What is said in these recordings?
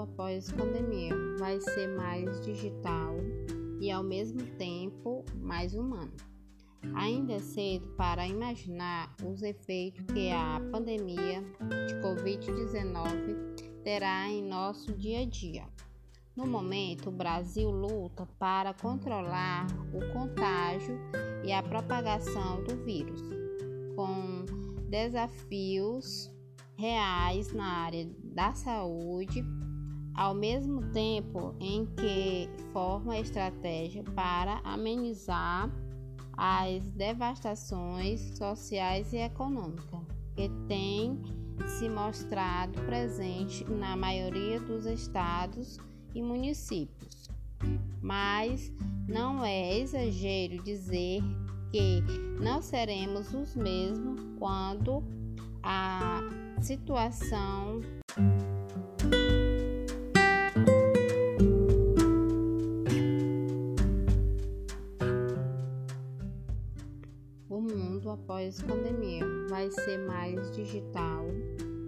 após pandemia vai ser mais digital e ao mesmo tempo mais humano. Ainda é cedo para imaginar os efeitos que a pandemia de Covid-19 terá em nosso dia a dia. No momento, o Brasil luta para controlar o contágio e a propagação do vírus, com desafios reais na área da saúde, ao mesmo tempo em que forma estratégia para amenizar as devastações sociais e econômicas que têm se mostrado presente na maioria dos estados e municípios. Mas não é exagero dizer que não seremos os mesmos quando a situação o mundo após pandemia vai ser mais digital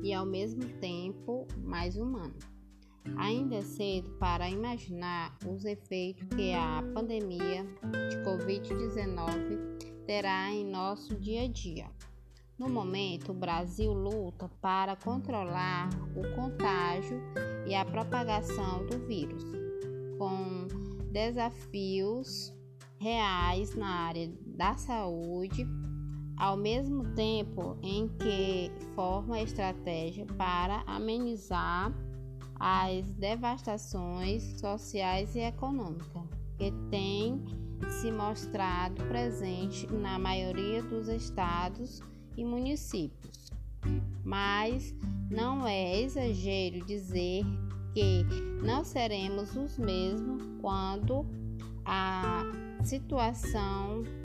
e ao mesmo tempo mais humano. Ainda é cedo para imaginar os efeitos que a pandemia de Covid-19 terá em nosso dia a dia. No momento, o Brasil luta para controlar o contágio e a propagação do vírus, com desafios reais na área da saúde, ao mesmo tempo em que forma estratégia para amenizar as devastações sociais e econômicas que têm se mostrado presente na maioria dos estados e municípios. Mas não é exagero dizer que não seremos os mesmos quando a situação